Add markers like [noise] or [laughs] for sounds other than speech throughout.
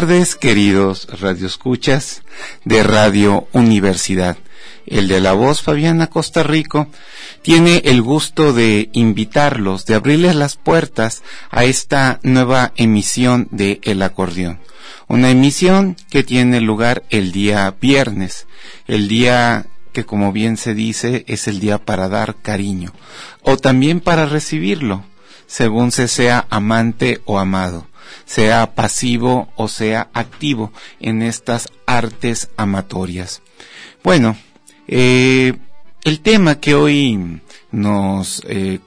Tardes, queridos radioescuchas de Radio Universidad. El de la voz Fabiana Costa Rico tiene el gusto de invitarlos, de abrirles las puertas a esta nueva emisión de El Acordeón. Una emisión que tiene lugar el día viernes, el día que como bien se dice es el día para dar cariño, o también para recibirlo, según se sea amante o amado sea pasivo o sea activo en estas artes amatorias. Bueno, eh, el tema que hoy nos, eh,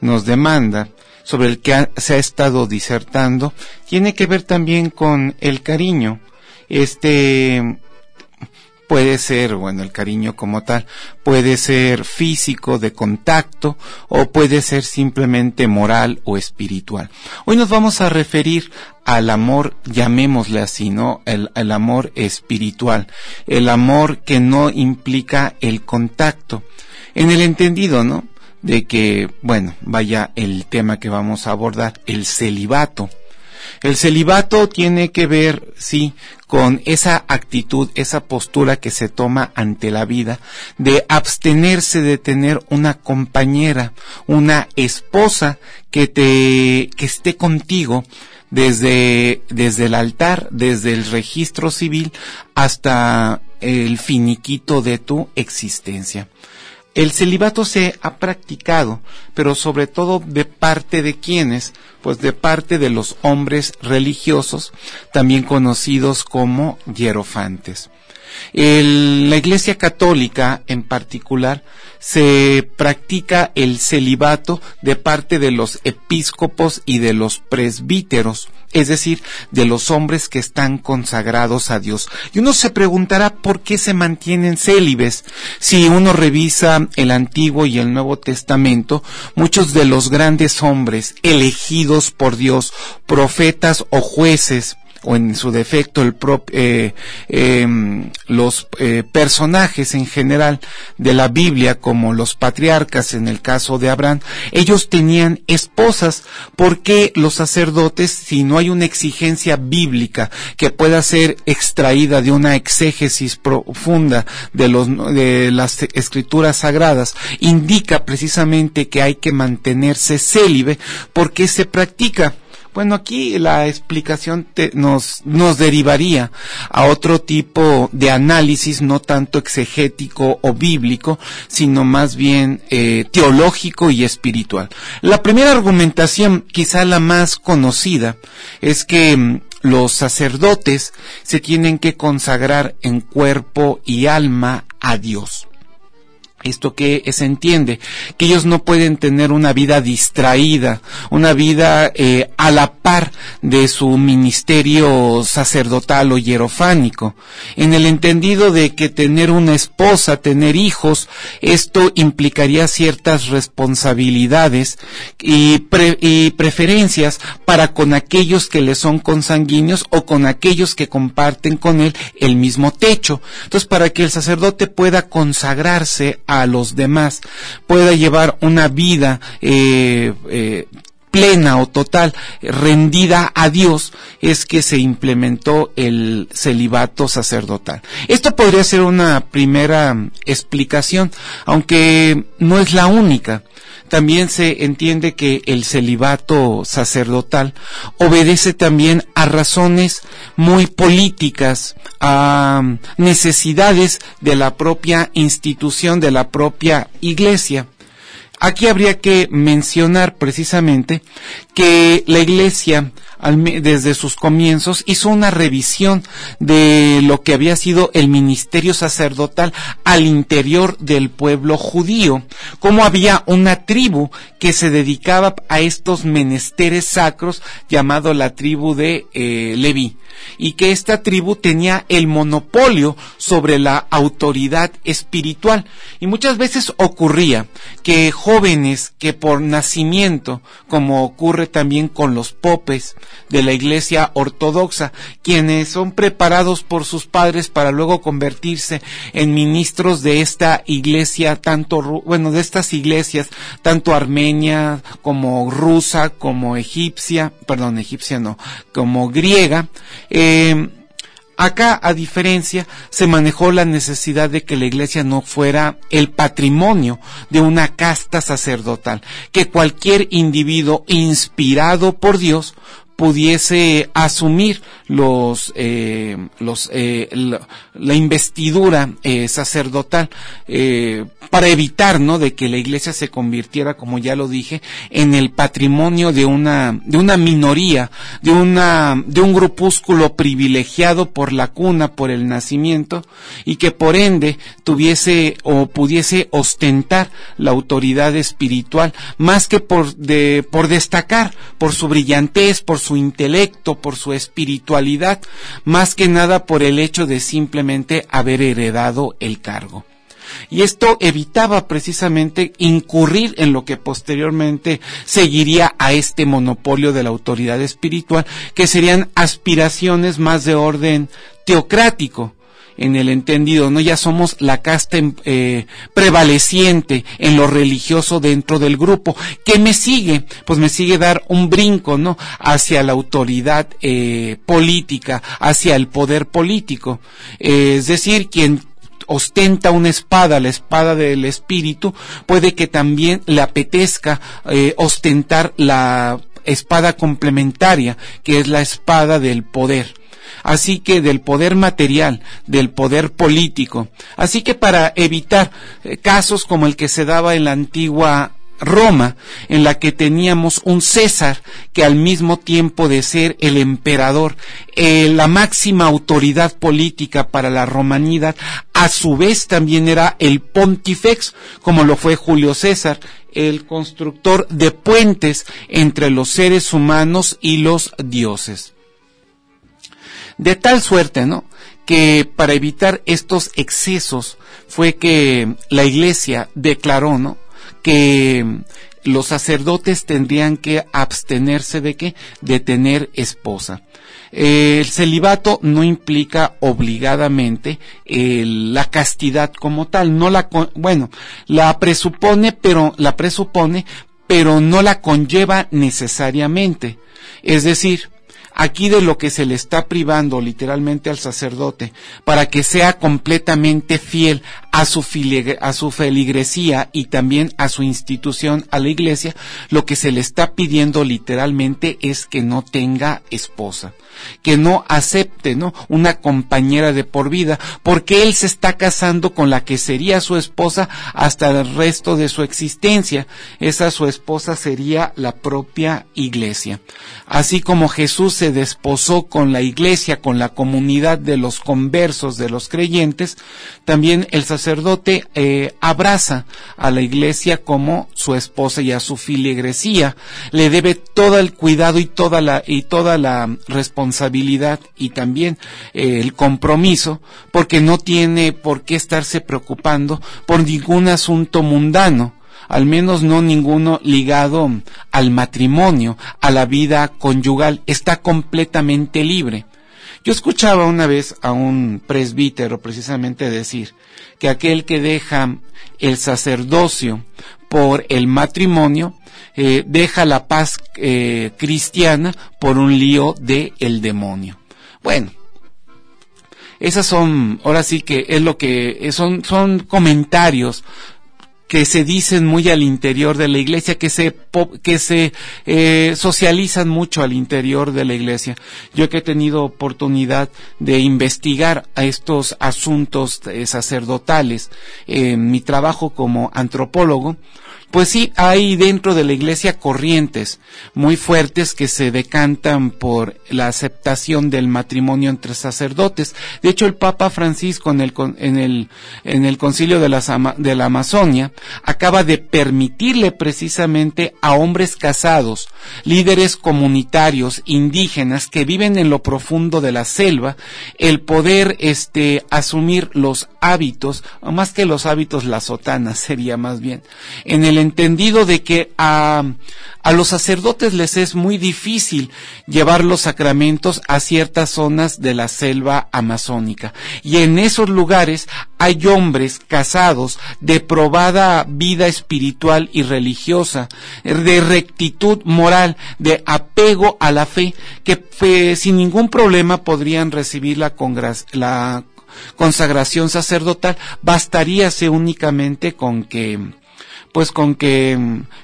nos demanda, sobre el que se ha estado disertando, tiene que ver también con el cariño. Este puede ser, bueno, el cariño como tal, puede ser físico, de contacto, o puede ser simplemente moral o espiritual. Hoy nos vamos a referir al amor, llamémosle así, ¿no? El, el amor espiritual, el amor que no implica el contacto. En el entendido, ¿no? De que, bueno, vaya el tema que vamos a abordar, el celibato. El celibato tiene que ver, sí, con esa actitud, esa postura que se toma ante la vida de abstenerse de tener una compañera, una esposa que te, que esté contigo desde, desde el altar, desde el registro civil hasta el finiquito de tu existencia. El celibato se ha practicado, pero sobre todo de parte de quienes, pues de parte de los hombres religiosos, también conocidos como hierofantes. La Iglesia Católica, en particular, se practica el celibato de parte de los episcopos y de los presbíteros, es decir, de los hombres que están consagrados a Dios. Y uno se preguntará por qué se mantienen célibes. Si uno revisa el Antiguo y el Nuevo Testamento, muchos de los grandes hombres elegidos por Dios, profetas o jueces, o en su defecto el eh, em, los eh, personajes en general de la Biblia como los patriarcas en el caso de Abraham ellos tenían esposas. Porque los sacerdotes si no hay una exigencia bíblica que pueda ser extraída de una exégesis profunda de los de las escrituras sagradas indica precisamente que hay que mantenerse célibe porque se practica bueno, aquí la explicación nos, nos derivaría a otro tipo de análisis, no tanto exegético o bíblico, sino más bien eh, teológico y espiritual. La primera argumentación, quizá la más conocida, es que mm, los sacerdotes se tienen que consagrar en cuerpo y alma a Dios. Esto que se entiende, que ellos no pueden tener una vida distraída, una vida eh, a la par de su ministerio sacerdotal o hierofánico, en el entendido de que tener una esposa, tener hijos, esto implicaría ciertas responsabilidades y, y preferencias para con aquellos que le son consanguíneos o con aquellos que comparten con él el mismo techo. Entonces, para que el sacerdote pueda consagrarse a a los demás, pueda llevar una vida eh, eh, plena o total, rendida a Dios, es que se implementó el celibato sacerdotal. Esto podría ser una primera explicación, aunque no es la única también se entiende que el celibato sacerdotal obedece también a razones muy políticas, a necesidades de la propia institución, de la propia iglesia. Aquí habría que mencionar precisamente que la iglesia desde sus comienzos, hizo una revisión de lo que había sido el ministerio sacerdotal al interior del pueblo judío, como había una tribu que se dedicaba a estos menesteres sacros llamado la tribu de eh, Leví y que esta tribu tenía el monopolio sobre la autoridad espiritual. Y muchas veces ocurría que jóvenes que por nacimiento como ocurre también con los popes de la iglesia ortodoxa, quienes son preparados por sus padres para luego convertirse en ministros de esta iglesia, tanto, bueno, de estas iglesias, tanto armenia como rusa, como egipcia, perdón, egipcia no, como griega, eh, Acá, a diferencia, se manejó la necesidad de que la iglesia no fuera el patrimonio de una casta sacerdotal, que cualquier individuo inspirado por Dios pudiese asumir los, eh, los eh, la, investidura eh, sacerdotal eh, para evitar no de que la iglesia se convirtiera como ya lo dije en el patrimonio de una de una minoría de una de un grupúsculo privilegiado por la cuna por el nacimiento y que por ende tuviese o pudiese ostentar la autoridad espiritual más que por de por destacar por su brillantez por su intelecto, por su espiritualidad, más que nada por el hecho de simplemente haber heredado el cargo. Y esto evitaba precisamente incurrir en lo que posteriormente seguiría a este monopolio de la autoridad espiritual, que serían aspiraciones más de orden teocrático, en el entendido, ¿no? Ya somos la casta eh, prevaleciente en lo religioso dentro del grupo. ¿Qué me sigue? Pues me sigue dar un brinco, ¿no? Hacia la autoridad eh, política, hacia el poder político. Eh, es decir, quien ostenta una espada, la espada del espíritu, puede que también le apetezca ostentar la espada complementaria, que es la espada del poder así que del poder material, del poder político. Así que para evitar eh, casos como el que se daba en la antigua Roma, en la que teníamos un César que al mismo tiempo de ser el emperador, eh, la máxima autoridad política para la romanidad, a su vez también era el pontifex, como lo fue Julio César, el constructor de puentes entre los seres humanos y los dioses. De tal suerte, ¿no? Que para evitar estos excesos fue que la iglesia declaró, ¿no? Que los sacerdotes tendrían que abstenerse de qué? De tener esposa. El celibato no implica obligadamente la castidad como tal, no la, bueno, la presupone, pero la presupone, pero no la conlleva necesariamente. Es decir, aquí de lo que se le está privando literalmente al sacerdote para que sea completamente fiel a su, feligresía y también a su institución, a la iglesia, lo que se le está pidiendo literalmente es que no tenga esposa, que no acepte, ¿no? Una compañera de por vida, porque él se está casando con la que sería su esposa hasta el resto de su existencia. Esa su esposa sería la propia iglesia. Así como Jesús se desposó con la iglesia, con la comunidad de los conversos, de los creyentes, también el sacerdote eh, abraza a la iglesia como su esposa y a su filigresía. Le debe todo el cuidado y toda la, y toda la responsabilidad y también eh, el compromiso, porque no tiene por qué estarse preocupando por ningún asunto mundano al menos no ninguno ligado al matrimonio, a la vida conyugal, está completamente libre. Yo escuchaba una vez a un presbítero precisamente decir que aquel que deja el sacerdocio por el matrimonio eh, deja la paz eh, cristiana por un lío de el demonio. Bueno, esas son, ahora sí que es lo que son, son comentarios que se dicen muy al interior de la iglesia, que se, que se eh, socializan mucho al interior de la iglesia. Yo que he tenido oportunidad de investigar a estos asuntos eh, sacerdotales en mi trabajo como antropólogo, pues sí, hay dentro de la iglesia corrientes muy fuertes que se decantan por la aceptación del matrimonio entre sacerdotes. De hecho, el Papa Francisco en el, en el, concilio de la, de la Amazonia acaba de permitirle precisamente a hombres casados, líderes comunitarios, indígenas que viven en lo profundo de la selva, el poder este, asumir los hábitos, más que los hábitos, la sotana [laughs] sería más bien, en el entendido de que a, a los sacerdotes les es muy difícil llevar los sacramentos a ciertas zonas de la selva amazónica. Y en esos lugares hay hombres casados de probada vida espiritual y religiosa, de rectitud moral, de apego a la fe, que sin ningún problema podrían recibir la, la consagración sacerdotal, bastaríase únicamente con que pues con que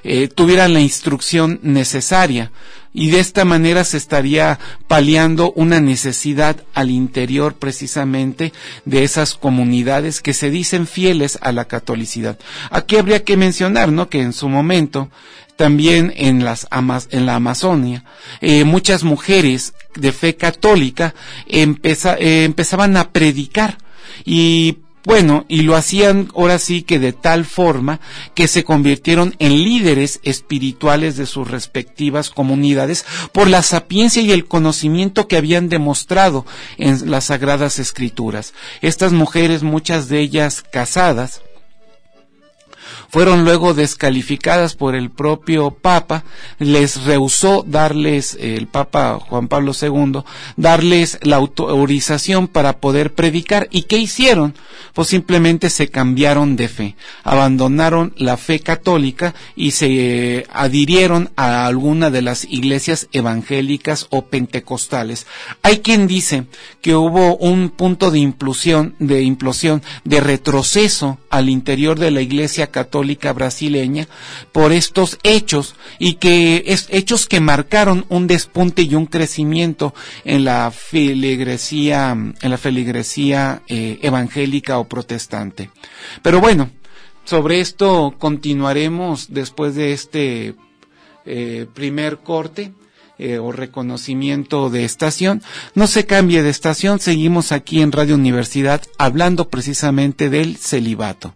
eh, tuvieran la instrucción necesaria y de esta manera se estaría paliando una necesidad al interior precisamente de esas comunidades que se dicen fieles a la catolicidad. Aquí habría que mencionar, ¿no? Que en su momento también en las en la Amazonia eh, muchas mujeres de fe católica eh, empezaban a predicar y bueno, y lo hacían ahora sí que de tal forma que se convirtieron en líderes espirituales de sus respectivas comunidades por la sapiencia y el conocimiento que habían demostrado en las sagradas escrituras. Estas mujeres, muchas de ellas casadas, fueron luego descalificadas por el propio Papa, les rehusó darles, el Papa Juan Pablo II, darles la autorización para poder predicar. ¿Y qué hicieron? Pues simplemente se cambiaron de fe, abandonaron la fe católica y se eh, adhirieron a alguna de las iglesias evangélicas o pentecostales. Hay quien dice que hubo un punto de implosión, de implosión, de retroceso al interior de la iglesia católica brasileña por estos hechos y que es hechos que marcaron un despunte y un crecimiento en la feligresía en la feligresía eh, evangélica o protestante. Pero bueno, sobre esto continuaremos después de este eh, primer corte. Eh, o reconocimiento de estación. No se cambie de estación, seguimos aquí en Radio Universidad hablando precisamente del celibato.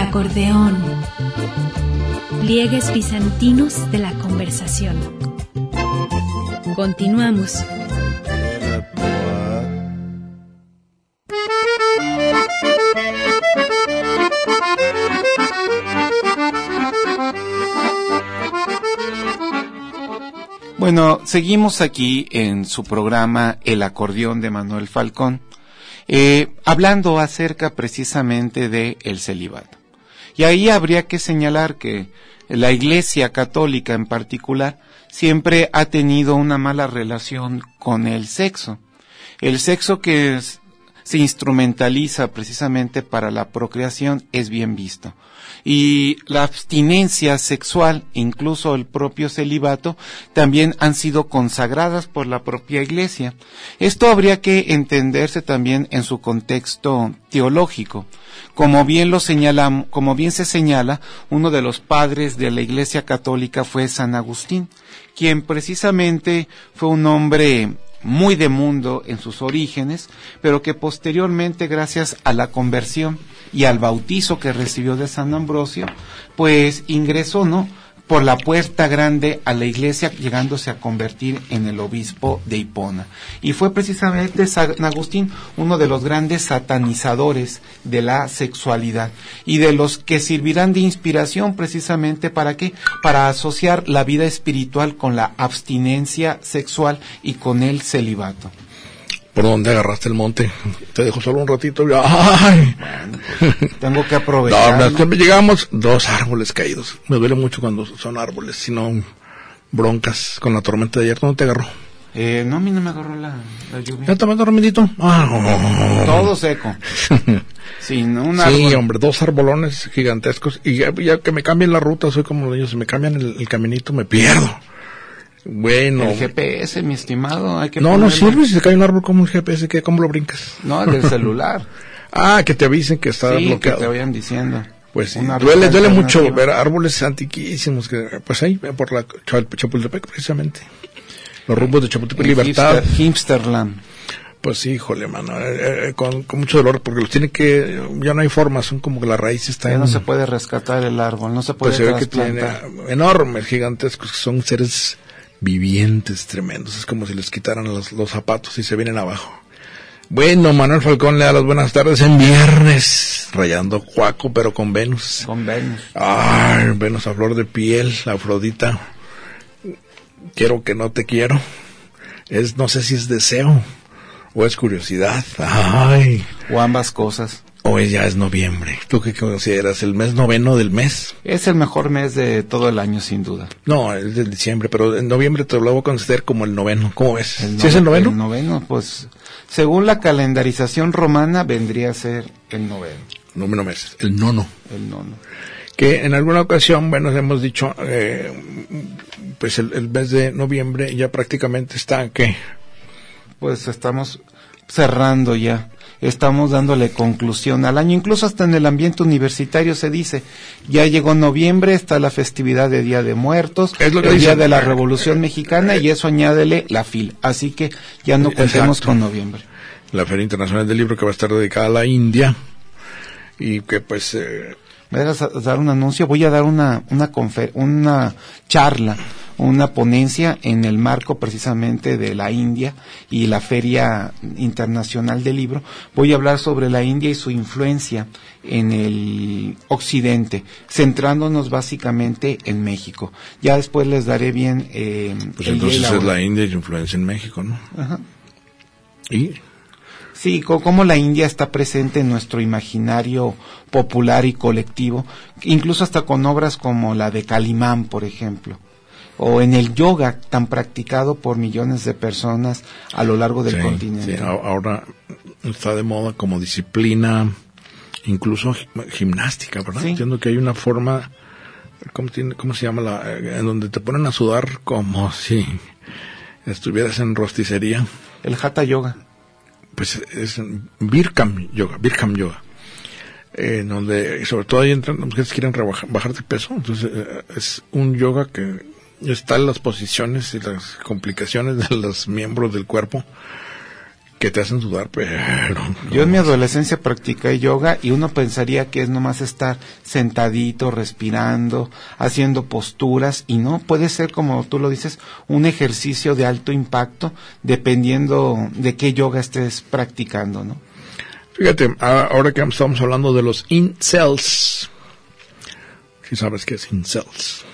Acordeón. Pliegues bizantinos de la conversación. Continuamos. Bueno, seguimos aquí en su programa El acordeón de Manuel Falcón. Eh, hablando acerca precisamente de el celibato. Y ahí habría que señalar que la Iglesia católica en particular siempre ha tenido una mala relación con el sexo. El sexo que se instrumentaliza precisamente para la procreación es bien visto y la abstinencia sexual, incluso el propio celibato, también han sido consagradas por la propia Iglesia. Esto habría que entenderse también en su contexto teológico. Como bien lo señala, como bien se señala, uno de los padres de la Iglesia católica fue San Agustín, quien precisamente fue un hombre muy de mundo en sus orígenes, pero que posteriormente, gracias a la conversión y al bautizo que recibió de San Ambrosio, pues ingresó, ¿no? por la puerta grande a la iglesia, llegándose a convertir en el obispo de Hipona. Y fue precisamente San Agustín uno de los grandes satanizadores de la sexualidad y de los que servirán de inspiración precisamente para qué? Para asociar la vida espiritual con la abstinencia sexual y con el celibato. ¿Por dónde agarraste el monte? Te dejo solo un ratito. y- ¡Ay! Tengo que [laughs] aprovechar. no, llegamos dos árboles caídos. Me duele mucho cuando son árboles, sino broncas con la tormenta de ayer. ¿Dónde te agarró? Eh, no, a mí no me agarró la, la ¿Ya lluvia. también dormidito? Ah, Todo seco. [laughs] Sin un Sí, árbol. hombre, dos arbolones gigantescos. Y ya, ya que me cambien la ruta, soy como los niños, si me cambian el, el caminito, me pierdo. Bueno. El GPS, mi estimado, hay que No, no sirve si se cae un árbol como el GPS, ¿qué? ¿cómo lo brincas? No, el del celular. [laughs] Ah, que te avisen que está sí, que bloqueado. te vayan diciendo. Pues sí, duele, duele mucho ver árboles antiquísimos, que, pues ahí, por la Chap- Chapultepec precisamente. Los rumbos de Chapultepec El Libertad. hipster- Hipsterland. Pues sí, híjole, mano, eh, eh, con, con mucho dolor, porque los tiene que, ya no hay forma, son como que la raíz está Ya en... no se puede rescatar el árbol, no se puede pues se ve que tiene enormes, gigantescos, que son seres vivientes tremendos. Es como si les quitaran los, los zapatos y se vienen abajo. Bueno, Manuel Falcón le da las buenas tardes en viernes, rayando cuaco, pero con Venus. Con Venus. Ay, Venus a flor de piel, Afrodita. Quiero que no te quiero. Es, no sé si es deseo o es curiosidad. Ay, O ambas cosas. O es- ya es noviembre. ¿Tú qué consideras? ¿El mes noveno del mes? Es el mejor mes de todo el año, sin duda. No, es de diciembre, pero en noviembre te lo voy a considerar como el noveno. ¿Cómo ves? El ¿Sí es el nove- noveno? El noveno, pues, según la calendarización romana, vendría a ser el noveno, Noveno mes, el nono. el nono. Que en alguna ocasión, bueno, hemos dicho, eh, pues el, el mes de noviembre ya prácticamente está, ¿qué? Pues estamos cerrando ya. Estamos dándole conclusión al año. Incluso hasta en el ambiente universitario se dice, ya llegó noviembre, está la festividad de Día de Muertos, Es lo que el Día de la Revolución Mexicana y eso añádele la FIL. Así que ya no contemos Exacto. con noviembre. La Feria Internacional del Libro que va a estar dedicada a la India y que pues eh, ¿Me vas a dar un anuncio? Voy a dar una, una, confer- una charla, una ponencia en el marco precisamente de la India y la Feria Internacional del Libro. Voy a hablar sobre la India y su influencia en el occidente, centrándonos básicamente en México. Ya después les daré bien eh, pues entonces la es la India y su influencia en México, ¿no? Ajá. Y Sí, co- cómo la India está presente en nuestro imaginario popular y colectivo, incluso hasta con obras como la de Calimán, por ejemplo, o en el yoga tan practicado por millones de personas a lo largo del sí, continente. sí, ahora está de moda como disciplina, incluso gi- gimnástica, ¿verdad? Sí. Entiendo que hay una forma, ¿cómo, tiene, cómo se llama? La, eh, en donde te ponen a sudar como si estuvieras en rosticería. El Hatha Yoga. pues es Birkam Yoga, Birkam Yoga, en donde sobre todo ahí entran las mujeres que quieren bajar de peso, entonces eh, es un yoga que está en las posiciones y las complicaciones de los miembros del cuerpo que te hacen sudar, pero Yo en mi adolescencia practiqué yoga y uno pensaría que es nomás estar sentadito, respirando, haciendo posturas y no, puede ser como tú lo dices, un ejercicio de alto impacto dependiendo de qué yoga estés practicando, ¿no? Fíjate, ahora que estamos hablando de los incels, si sabes qué es incels,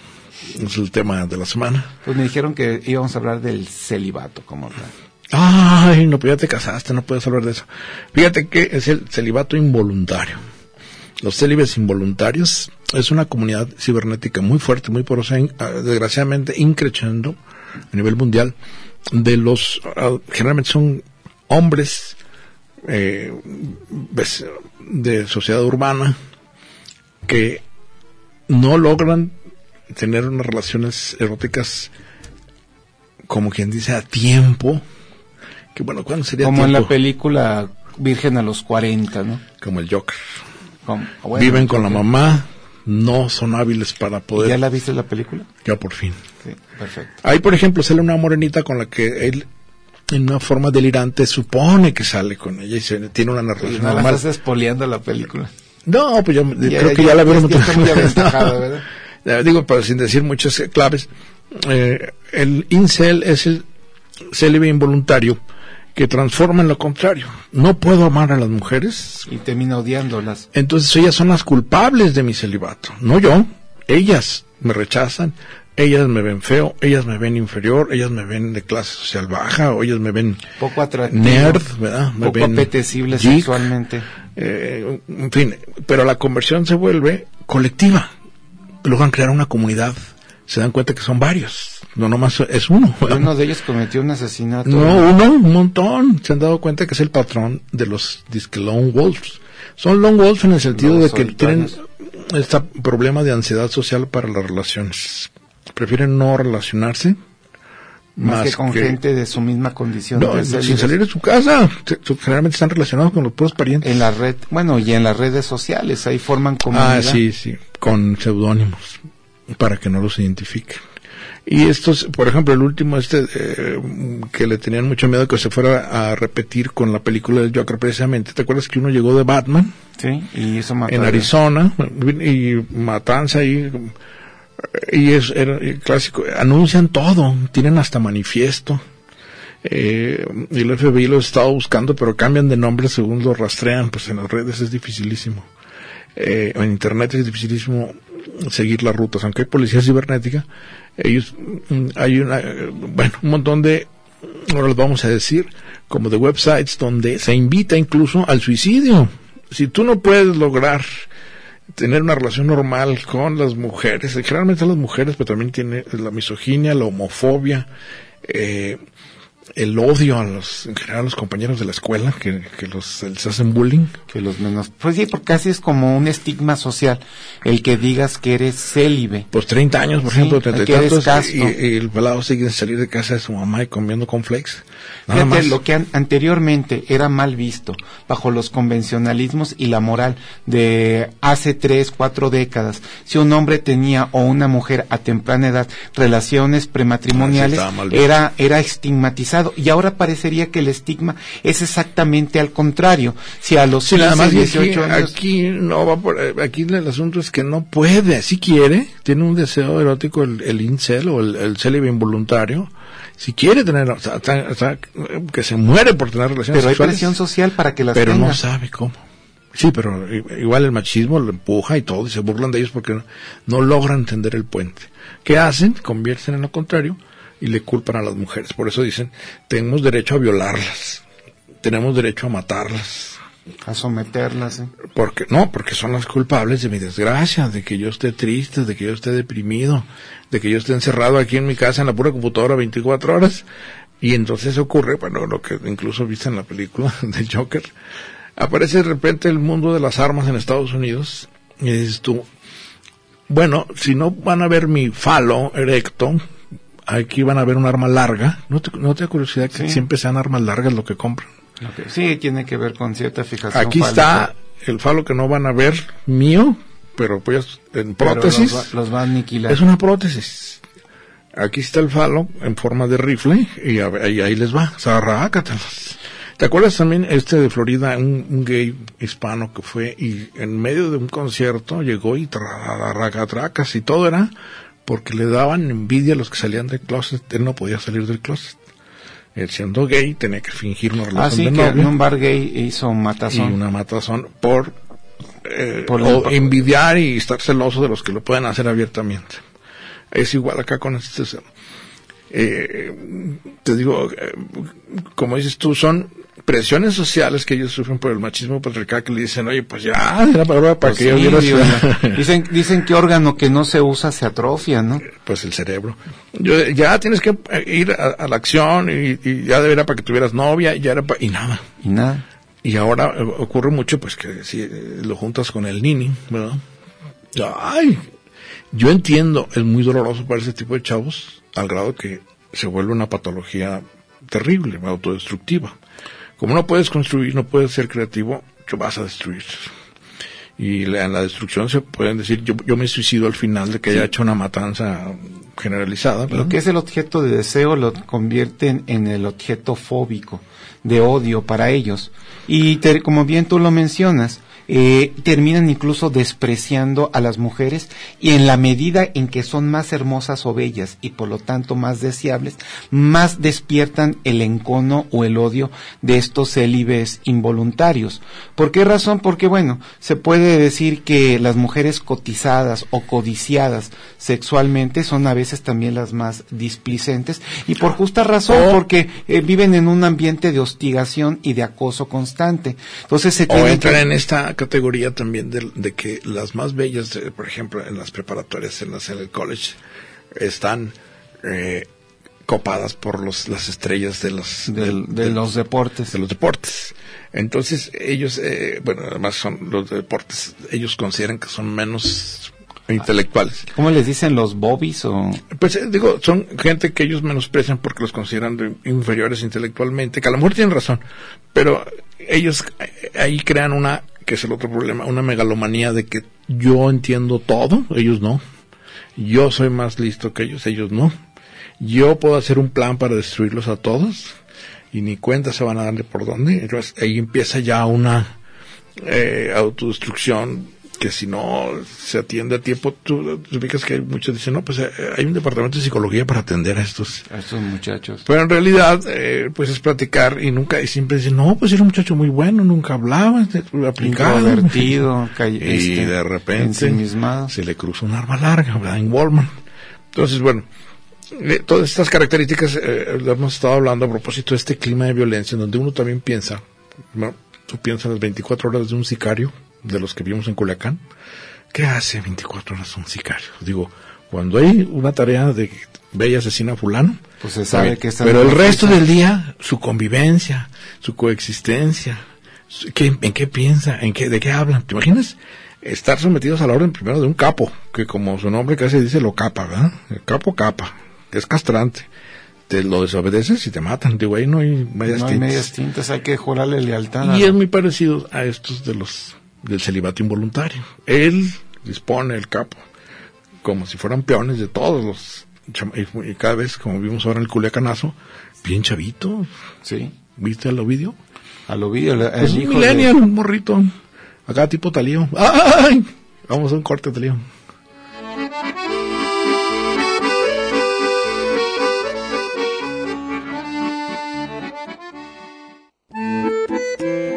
es el tema de la semana. Pues me dijeron que íbamos a hablar del celibato como tal. Ay, no, pues ya te casaste, no puedes hablar de eso. Fíjate que es el celibato involuntario. Los célibes involuntarios es una comunidad cibernética muy fuerte, muy porosa, ah, desgraciadamente increciendo a nivel mundial. De los, ah, generalmente son hombres eh, ves, de sociedad urbana que no logran tener unas relaciones eróticas como quien dice a tiempo que bueno ¿cuándo sería Como en la tiempo? película Virgen a los 40, ¿no? como el Joker Como- bueno, viven con la mamá no son hábiles para poder ¿Ya la viste la película? ya por fin Sí, perfecto. ahí por ejemplo sale una morenita con la que él en una forma delirante supone que sale con ella y se, tiene una Y relación no la normal estás espoleando la película. no pues yo creo que ya, la vieron ya muy aventajada, ¿verdad? Ya digo, pero sin decir muchas eh, claves, eh, el incel es el célibe involuntario que transforma en lo contrario. No puedo amar a las mujeres, Y termina odiándolas. entonces ellas son las culpables de mi celibato, no yo. Ellas me rechazan, ellas me ven feo, ellas me ven inferior, ellas me ven de clase social baja, o ellas me ven poco atractivo, nerd, ¿verdad? Me poco ven apetecible geek, sexualmente. eh, en fin, pero la conversión se vuelve colectiva. Logran crear una comunidad, se dan cuenta que son varios, no nomás es uno. Uno de ellos cometió un asesinato. No, uno, un montón. Se han dado cuenta que es el patrón de los disque lone wolves. Son lone wolves en el sentido Los de que tienen este problema de ansiedad social para las relaciones. Prefieren no relacionarse más, que con gente de su misma condición. No, de sin salir de su casa. Generalmente están relacionados con los puros parientes. en la red, bueno, y en las redes sociales, ahí forman comunidad. Ah, sí, sí, con seudónimos, para que no los identifiquen. Y estos, por ejemplo, el último este, eh, que le tenían mucho miedo que se fuera a repetir con la película del Joker precisamente. ¿Te acuerdas que uno llegó de Batman Sí, y eso mató en Arizona y matanza ahí? Y es el clásico, anuncian todo, tienen hasta manifiesto. Eh, el FBI los estaba buscando, pero cambian de nombre según lo rastrean, pues en las redes es dificilísimo. Eh, en internet es dificilísimo seguir las rutas, aunque hay policía cibernética, ellos, mm, hay una, eh, bueno, un montón de, ahora les vamos a decir, como de websites donde se invita incluso al suicidio. Si tú no puedes lograr tener una relación normal con las mujeres, generalmente las mujeres, pero también tiene la misoginia, la homofobia, eh, el odio a los, en general a los compañeros de la escuela, que, que los, les hacen bullying. que los menos. Pues sí, porque así es como un estigma social, el que digas que eres célibe. Pues 30 años, por Sí, ejemplo, 30 y que eres tantos, y, y el pelado sigue sin salir de casa de su mamá y comiendo cornflakes. Nada Fíjate, más. lo que an- anteriormente era mal visto bajo los convencionalismos y la moral de hace tres, cuatro décadas, si un hombre tenía o una mujer a temprana edad relaciones prematrimoniales, Ah, sí, era, era estigmatizado. Y ahora parecería que el estigma es exactamente al contrario. Si a los Sí, nada 15, más que aquí, 18 años... aquí no va por, eh, aquí el asunto es que no puede, si quiere, tiene un deseo erótico el, el incel o el, el célibe involuntario, si quiere tener, o sea, que se muere por tener relaciones pero hay presión social para que las pero tenga. no sabe cómo. Sí, pero igual el machismo lo empuja y todo, y se burlan de ellos porque no, no logran entender el puente. ¿Qué hacen? Convierten en lo contrario y le culpan a las mujeres. Por eso dicen, tenemos derecho a violarlas, tenemos derecho a matarlas. A someterlas. ¿eh? Porque, no, porque son las culpables de mi desgracia, de que yo esté triste, de que yo esté deprimido, de que yo esté encerrado aquí en mi casa en la pura computadora 24 horas. Y entonces ocurre, bueno, lo que incluso viste en la película [laughs] del Joker, aparece de repente el mundo de las armas en Estados Unidos y dices tú, bueno, si no van a ver mi falo erecto, aquí van a ver un arma larga. ¿No te, no te da curiosidad que Sí. siempre sean armas largas lo que compran? Sí, tiene que ver con cierta fijación. Aquí fálica. está el falo que no van a ver mío, pero pues en prótesis. Los, va- los va a aniquilar. Es una prótesis. Aquí está el falo en forma de rifle y a- ahí, ahí les va. Zarrácatelas. ¿Te acuerdas también este de Florida, un, un gay hispano que fue y en medio de un concierto llegó y tracas y todo era porque le daban envidia a los que salían del closet. Él no podía salir del closet. Él siendo gay tenía que fingir una Ah, relación sí, de que novio en un bar gay hizo un y matazón. una matazón por, eh, Por o envidiar y estar celoso de los que lo pueden hacer abiertamente. Es igual acá con este. eh, te digo, eh, como dices tú, son presiones sociales que ellos sufren por el machismo patriarcal que le dicen, oye, pues ya, era para, para Pues que yo sí, viera digo, dicen, dicen que órgano que no se usa se atrofia, ¿no? pues el cerebro. Yo, ya tienes que eh, ir a, a la acción y, y ya era para que tuvieras novia y ya era para, y nada. Y nada. Y ahora eh, ocurre mucho, pues que si eh, lo juntas con el nini, ¿verdad? Ay, yo entiendo, es muy doloroso para ese tipo de chavos, al grado que se vuelve una patología terrible, autodestructiva. Como no puedes construir, no puedes ser creativo, te vas a destruir. Y en la destrucción se pueden decir, yo, yo me suicido al final de que haya hecho una matanza generalizada. ¿verdad? Lo que es el objeto de deseo lo convierten en el objeto fóbico, de odio para ellos. Y te- como bien tú lo mencionas, eh, terminan incluso despreciando a las mujeres y en la medida en que son más hermosas o bellas y por lo tanto más deseables, más despiertan el encono o el odio de estos célibes involuntarios. ¿Por qué razón? Porque bueno, se puede decir que las mujeres cotizadas o codiciadas sexualmente son a veces también las más displicentes y por justa razón, porque eh, viven en un ambiente de hostigación y de acoso constante. Entonces se o entran en esta categoría también de, que las más bellas, eh, por ejemplo, en las preparatorias, en, las, en el college, están eh, copadas por los, las estrellas de los, de, los deportes. De los deportes. Entonces, ellos, eh, bueno, además son los deportes, ellos consideran que son menos intelectuales. ¿Cómo les dicen los bobbies o...? Pues digo, son gente que ellos menosprecian porque los consideran inferiores intelectualmente, que a lo mejor tienen razón, pero ellos ahí crean una que es el otro problema, una megalomanía de que yo entiendo todo, ellos no. Yo soy más listo que ellos, ellos no. Yo puedo hacer un plan para destruirlos a todos y ni cuenta se van a darle por dónde. Entonces ahí empieza ya una eh, autodestrucción que si no se atiende a tiempo, tú, ubicas que muchos dicen, no, pues eh, hay un departamento de psicología para atender a estos, a estos muchachos. Pero en realidad, eh, pues es platicar y nunca, y siempre dicen, no, pues era un muchacho muy bueno, nunca hablaba, este, aplicado. Introvertido, [laughs] y este, de repente se le cruza un arma larga, En Walmart. Entonces, bueno, eh, todas estas características eh, lo hemos estado hablando a propósito de este clima de violencia, en donde uno también piensa, ¿no? tú piensas las 24 horas de un sicario, de los que vimos en Culiacán. ¿Qué hace 24 horas un sicario? Digo, cuando hay una tarea de y asesina a fulano, pues se sabe que está Pero el resto del día, su convivencia, su coexistencia, ¿en qué piensa? ¿En qué, ¿De qué hablan? ¿Te imaginas? Estar sometidos a la orden primero de un capo, que como su nombre casi dice lo capa, ¿verdad? El capo capa, que es castrante te lo desobedeces y te matan. Digo, ahí no hay medias no hay medias tintas, hay que jurarle lealtad. Y es muy parecido a estos de los del celibato involuntario. Él dispone el capo como si fueran peones de todos los y cada vez como vimos ahora en el culiacanazo bien chavito. Sí. Viste al Ovidio al Ovidio el, pues un millennial un morrito. Acá tipo talío. ¡Ay! vamos a un corte talío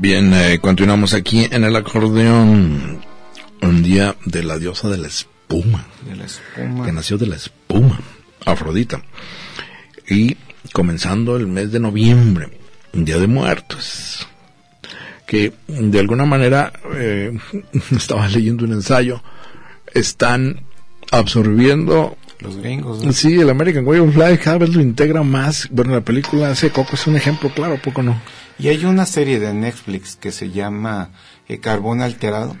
Bien, eh, continuamos aquí en el acordeón. Un día de la diosa de la espuma. De la espuma. Que nació de la espuma. Afrodita. Y comenzando el mes de noviembre, un día de muertos. Que de alguna manera, eh, [laughs] estaba leyendo un ensayo, están absorbiendo los gringos. Sí, el American Way of Life cada vez lo integra más. Bueno, la película hace Coco es un ejemplo claro, poco no. Y hay una serie de Netflix que se llama eh, Carbón Alterado,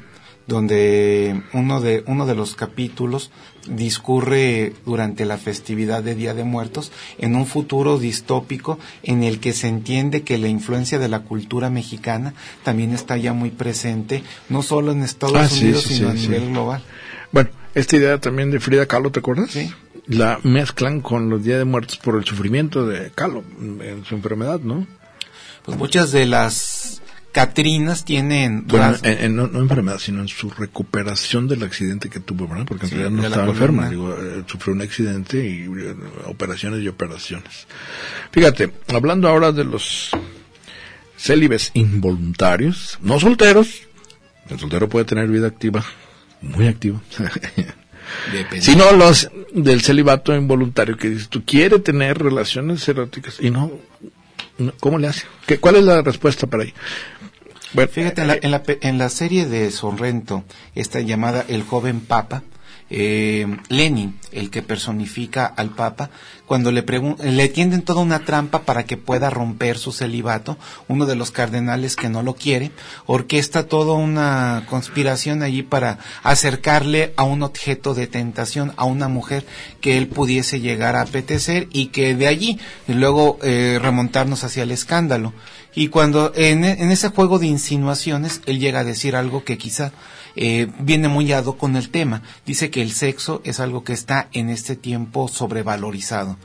donde uno de, uno de los capítulos discurre durante la festividad de Día de Muertos en un futuro distópico en el que se entiende que la influencia de la cultura mexicana también está ya muy presente, no solo en Estados Ah, Unidos, sí, sino sí, a nivel global. Esta idea también de Frida Kahlo, ¿te acuerdas? Sí. La mezclan con los días de muertos por el sufrimiento de Kahlo en su enfermedad, ¿no? Pues muchas de las Catrinas tienen Bueno, ras- en, en- no, no enfermedad, sino en su recuperación del accidente que tuvo, ¿verdad? Porque en Sí, realidad no estaba enferma, digo, eh, sufrió un accidente y eh, operaciones y operaciones. Fíjate, hablando ahora de los célibes involuntarios, no solteros, el soltero puede tener vida activa, muy Depende. sino los del celibato involuntario que dices, tú quieres tener relaciones eróticas y no, no, ¿cómo le hace? ¿Qué, ¿Cuál es la respuesta para ahí? Bueno, Fíjate, en la, en, la, en la serie de Sorrento, esta llamada El joven Papa, eh, Lenin, el que personifica al Papa, cuando le, le tienden toda una trampa para que pueda romper su celibato, uno de los cardenales que no lo quiere, orquesta toda una conspiración allí para acercarle a un objeto de tentación, a una mujer que él pudiese llegar a apetecer y que de allí luego eh, remontarnos hacia el escándalo. Y cuando en, en ese juego de insinuaciones, él llega a decir algo que quizá eh, viene muy ado con el tema. Dice que el sexo es algo que está en este tiempo sobrevalorizado.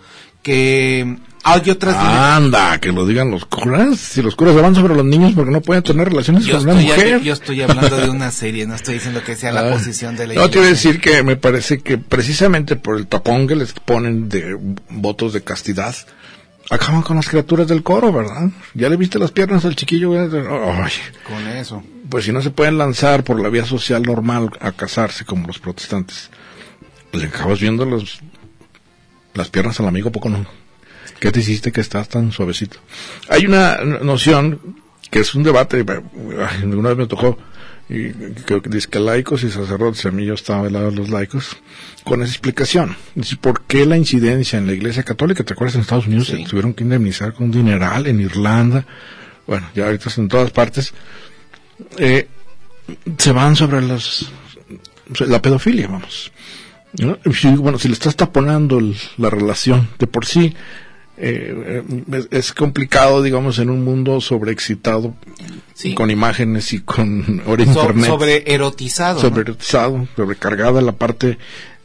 Que hay otras... Anda, que lo digan los curas. Si los curas van sobre los niños porque no pueden tener relaciones con una mujer. yo estoy hablando de una [laughs] serie, no estoy diciendo que sea la ah. posición de la iglesia. No, quiero decir que me parece que precisamente por el tapón que les ponen de votos de castidad, acaban con las criaturas del coro, ¿verdad? Ya le viste las piernas al chiquillo. con eso. Pues si no se pueden lanzar por la vía social normal a casarse como los protestantes, le acabas viendo los, las piernas al amigo, poco no. ¿Qué te hiciste que estás tan suavecito? Hay una noción que es un debate, alguna vez me tocó, y creo que dice que laicos y sacerdotes, a mí yo estaba del lado de los laicos, con esa explicación. Dice, ¿por qué la incidencia en la iglesia católica? ¿Te acuerdas en Estados Unidos? Se tuvieron que indemnizar con un dineral en Irlanda, bueno, ya ahorita en todas partes, eh, se van sobre los, la pedofilia, vamos. bueno, si le estás taponando la relación de por sí, eh, es, complicado, digamos, en un mundo sobreexcitado con imágenes y con [laughs] hora internet. Sobre erotizado. Sobre erotizado, sobrecargada la parte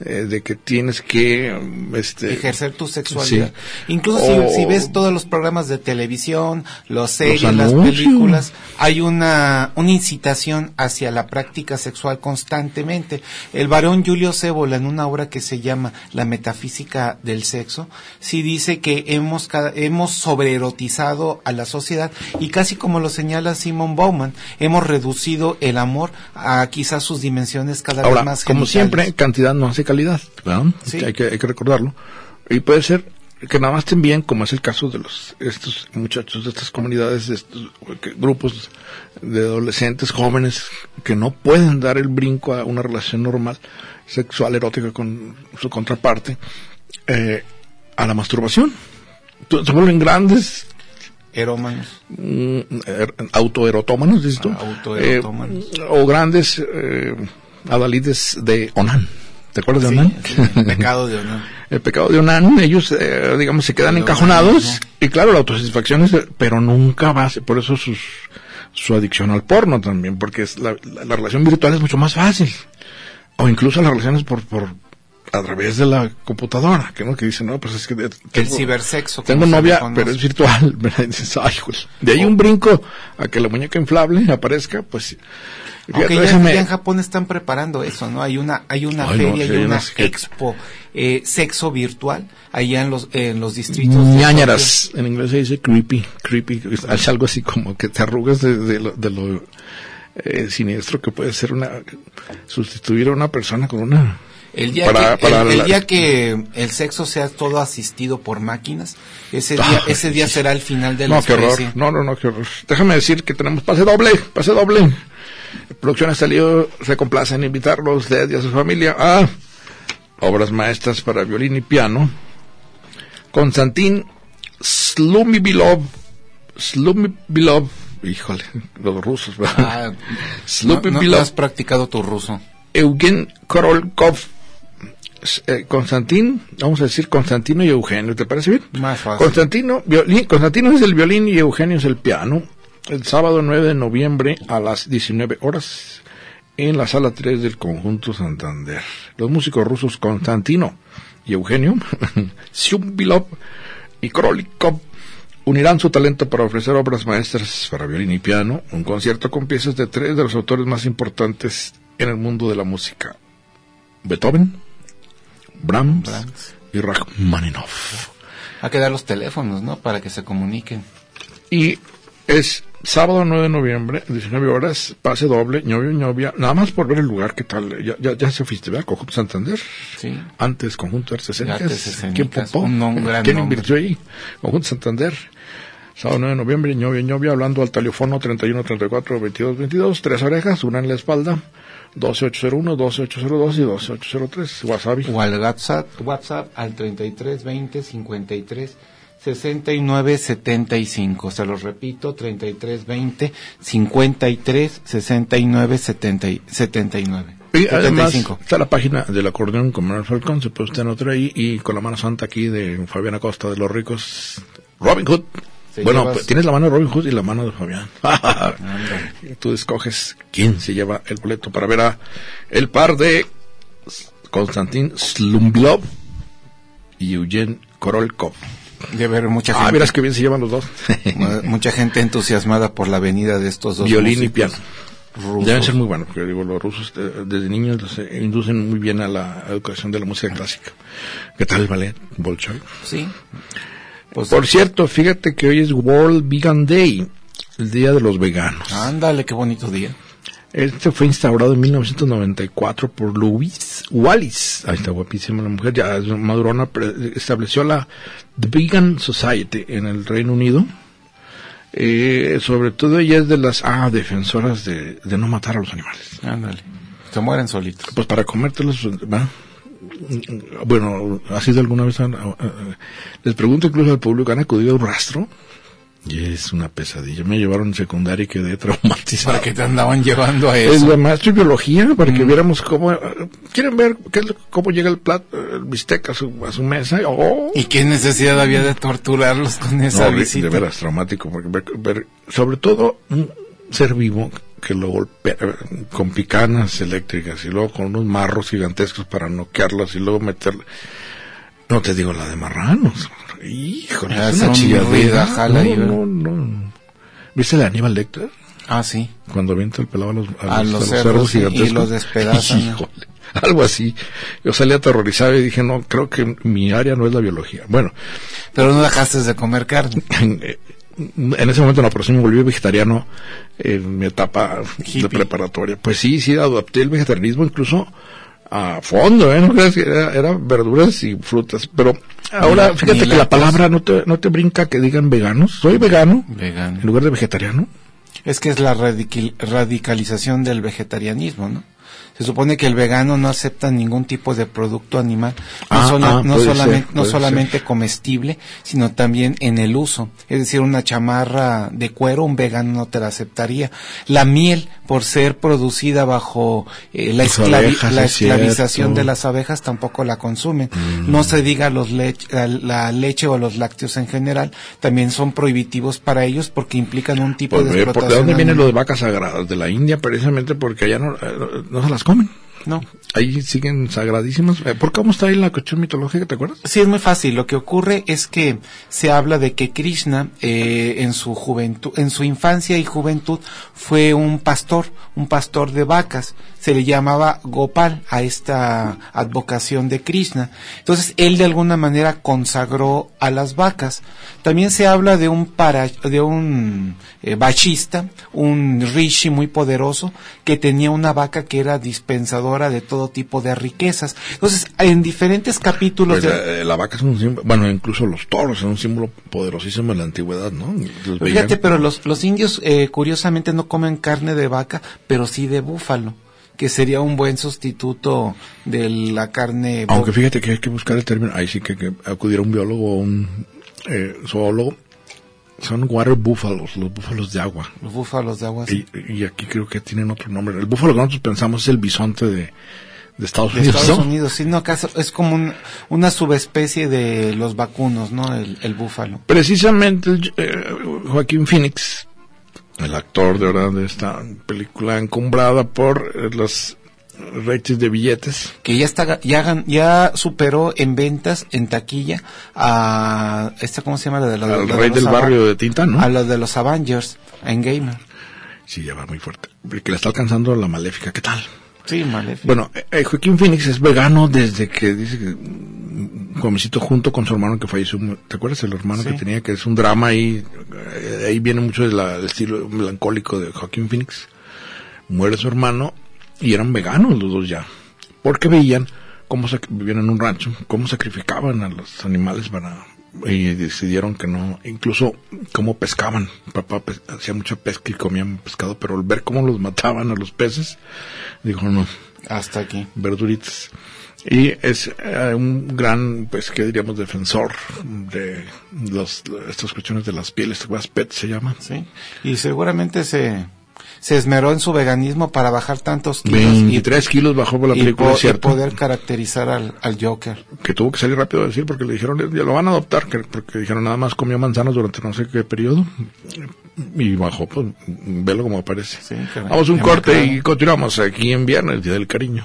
eh, de que tienes que este, ejercer tu sexualidad. Incluso si, ves todos los programas de televisión, los series, las películas, hay una, una incitación hacia la práctica sexual constantemente. El varón Julio Cébola, en una obra que se llama La metafísica del sexo, sí dice que hemos, hemos sobreerotizado a la sociedad y casi como lo señala Simon Bauman, hemos reducido el amor a quizás sus dimensiones cada vez más como siempre, cantidad no hace calidad, Hay, que, hay que recordarlo. Y puede ser que nada más estén bien, como es el caso de los estos muchachos de estas comunidades, de estos grupos de adolescentes jóvenes que no pueden dar el brinco a una relación normal, sexual, erótica con su contraparte, eh, a la masturbación. Se vuelven grandes. Erómanos. Mm, er, autoerotómanos, dices tú. Autoerotómanos. Eh, o grandes eh, adalides de Onan. ¿Te acuerdas de Onan? el pecado de Onan. [laughs] el pecado de Onan, ellos, eh, digamos, se quedan encajonados. Y claro, la autosatisfacción es, pero nunca va, por eso sus, su adicción al porno también, porque es la, la, relación virtual es mucho más fácil. O incluso las relaciones por, por, a través de la computadora, que no que dicen, no, pues es que el cibersexo. Tengo novia, pero es virtual, [laughs] de ahí un brinco a que la muñeca inflable aparezca, pues aunque ya, en Japón están preparando eso, ¿no? Hay una, hay una feria y una expo eh, sexo virtual allá en los, en los distritos. Ñañaras, en inglés se dice creepy, creepy, es algo así como que te arrugas de, lo, de lo eh, siniestro que puede ser una, sustituir a una persona con una el día, que, el, día que el sexo sea todo asistido por máquinas, ese día, ah, ese día será el final de la No, qué horror. No, no, no, qué horror. Déjame decir que tenemos pase doble, pase doble. Producciones salió, se complace en invitarlos de y a su familia a obras maestras para violín y piano. Konstantin Slumibilov, Slumibilov, híjole, los rusos, ¿verdad? Ah, no, has practicado tu ruso. Eugen Korolkov, eh, Constantín, vamos a decir Constantino y Eugenio, ¿te parece bien? Más fácil. Constantino, Constantino es el violín y Eugenio es el piano el sábado 9 de noviembre a las 19 horas en la sala 3 del conjunto Santander. Los músicos rusos Konstantino y Eugenio, [laughs] Syumbilov y Krolikov unirán su talento para ofrecer obras maestras para violín y piano, un concierto con piezas de tres de los autores más importantes en el mundo de la música. Beethoven, Brahms, y Rachmaninoff. Hay que dar los teléfonos, ¿no? Para que se comuniquen. Y es sábado 9 de noviembre, 19 horas, pase doble, novio y novia, nada más por ver el lugar, ¿qué tal? Ya, ya, ya se fuiste, ¿verdad? Conjunto Santander. Sí. Antes Conjunto Artes ¿Quién popó? Un gran ¿Quién invirtió ahí? Conjunto Santander. Sábado 9 de noviembre, ñovia, ñovia, hablando al teléfono 31 34 22 22, tres orejas, una en la espalda, 12801, 12802 y 12803, Wasabi. O al WhatsApp, WhatsApp al 33 20 53 69 75. Se los repito, 33 20 53 69 70, 79. Y además 75. está la página del acordeón con Manuel Falcón, se puede usted anotar ahí, y con la mano santa aquí de Fabián Acosta de los ricos, Robin Hood. Se bueno, llevas- pues, tienes la mano de Robin Hood y la mano de Fabián. [laughs] Tú escoges quién se lleva el boleto para ver a el par de Konstantin Slumbilov y Eugen Korolkov. De ver mucha Ah, gente, verás que bien se llevan los dos. mu- mucha gente entusiasmada por la venida de estos dos Violín y piano. rusos. Deben ser muy buenos, porque digo, los rusos eh, desde niños los, eh, inducen muy bien a la educación de la música clásica. ¿Qué tal el ballet Bolshoi? Sí. Pues, Por cierto, fíjate que hoy es World Vegan Day, el Día de los Veganos. ándale, qué bonito día. Este fue instaurado en 1994 por Louise Wallis. Ahí está guapísima la mujer, ya es madurona, estableció la The Vegan Society en el Reino Unido. Eh, sobre todo ella es de las ah, defensoras de, de no matar a los animales. Ándale. Se mueren solitos. Pues para comértelos, ¿va? Bueno, ¿ha sido alguna vez? les pregunto incluso al público, ¿han acudido a un rastro? Y es una pesadilla. Me llevaron en secundaria y quedé traumatizado. ¿Para qué te andaban llevando a Es eso? la maestro biología para que viéramos cómo eh, quieren ver qué es cómo llega el plato el bistec a su, a su mesa oh, ¿Y qué necesidad había de torturarlos con esa no, de, visita? de veras traumático porque ver, ver- sobre todo un ser vivo que lo golpea eh, con picanas eléctricas y luego con unos marros gigantescos para noquearlas y luego meterle no te digo la de marranos híjole Ah, es una chilladera ahí, no, no, no. ¿viste la de Aníbal Lecter? Ah, sí. cuando avienta el pelado a los, A los cerdos, sí, y gigantescos. los despedaza, ¿no? Híjole, algo así. Yo salí aterrorizado y dije, no, creo que mi área no es la biología. Bueno, Pero no dejaste de comer carne. [laughs] en ese momento no, pero sí me volví vegetariano en mi etapa Hippie. de preparatoria. Pues sí, sí, adopté el vegetarianismo incluso a fondo, ¿eh? No creas que era, era verduras y frutas. Pero ahora, Ni- fíjate que la lácteos. palabra no te, no te brinca que digan veganos. Soy vegano Vegano. en lugar de vegetariano. Es que es la radical- radicalización del vegetarianismo, ¿no? Se supone que el vegano no acepta ningún tipo de producto animal, no, Ah, sola- ah, no solamente, ser, no solamente comestible, sino también en el uso. Es decir, una chamarra de cuero, un vegano no te la aceptaría. La miel, por ser producida bajo eh, la, Las esclavi- abejas, la es cierto. esclavización de las abejas, tampoco la consumen. Mm. No se diga los la, la leche o los lácteos en general, también son prohibitivos para ellos porque implican un tipo Pues, de ve, ¿por- explotación. ¿De dónde viene lo de vacas sagradas? De la India, precisamente porque allá no, eh, no se las comen. No. Ahí siguen sagradísimas. Eh, ¿Por cómo está ahí la cuestión mitológica, te acuerdas? Sí, es muy fácil. Lo que ocurre es que se habla de que Krishna, eh, en su juventud, en su infancia y juventud, fue un pastor, un pastor de vacas. Se le llamaba Gopal a esta advocación de Krishna. Entonces, él de alguna manera consagró a las vacas. También se habla de un para, de un eh, bachista, un rishi muy poderoso, que tenía una vaca que era dispensadora de todo tipo de riquezas. Entonces, en diferentes capítulos Pues, de, eh, la vaca es un símbolo, bueno, incluso los toros son un símbolo poderosísimo en la antigüedad, ¿no? Los Fíjate, veían- pero los, los indios eh, curiosamente no comen carne de vaca, pero sí de búfalo, que sería un buen sustituto de la carne. Aunque fíjate que hay que buscar el término, ahí sí que, que acudir a un biólogo o un eh, zoólogo. Son water búfalos, los búfalos de agua. los búfalos de agua. sí. Y, y aquí creo que tienen otro nombre. El búfalo que nosotros pensamos es el bisonte de, de Estados De Unidos. Estados ¿no? Unidos, sí, no, acaso es como un- una subespecie de los vacunos, ¿no? El, el búfalo. Precisamente eh, Joaquín Phoenix, el actor de verdad de esta película encumbrada por eh, los ratings de billetes. Que ya está, ya, ya superó en ventas, en taquilla, a esta, ¿cómo se llama? La de, la- al la de rey del Ava- barrio de Tintán, ¿no? A los de los Avengers, en Gamer. Sí, ya va muy fuerte. Que le está alcanzando la maléfica. ¿Qué tal? Sí, maléfico. Bueno, eh, eh, Joaquín Phoenix es vegano desde que dice que mm, comecito junto con su hermano que falleció. ¿Te acuerdas el hermano Sí. que tenía? Que es un drama ahí. eh, ahí viene mucho de del estilo melancólico de Joaquín Phoenix. Muere su hermano y eran veganos los dos ya. Porque veían cómo vivían en un rancho, cómo sacrificaban a los animales para y decidieron que no, incluso cómo pescaban, papá pes- hacía mucha pesca y comían pescado, pero al ver cómo los mataban a los peces, dijo no, Hasta aquí. verduritas. Y es eh, un gran, pues, ¿qué diríamos? Defensor de los, estas cuestiones de las pieles, pet se llama. Sí. Y seguramente se, se esmeró en su veganismo para bajar tantos kilos 23 kilos bajó por la y, película, y cierto. poder caracterizar al, al Joker. que tuvo que salir rápido a decir porque le dijeron, ya lo van a adoptar, que- porque dijeron nada más comió manzanas durante no sé qué periodo y bajó, pues velo como aparece. Sí. Vamos a un corte y continuamos aquí en Viernes, Día del Cariño.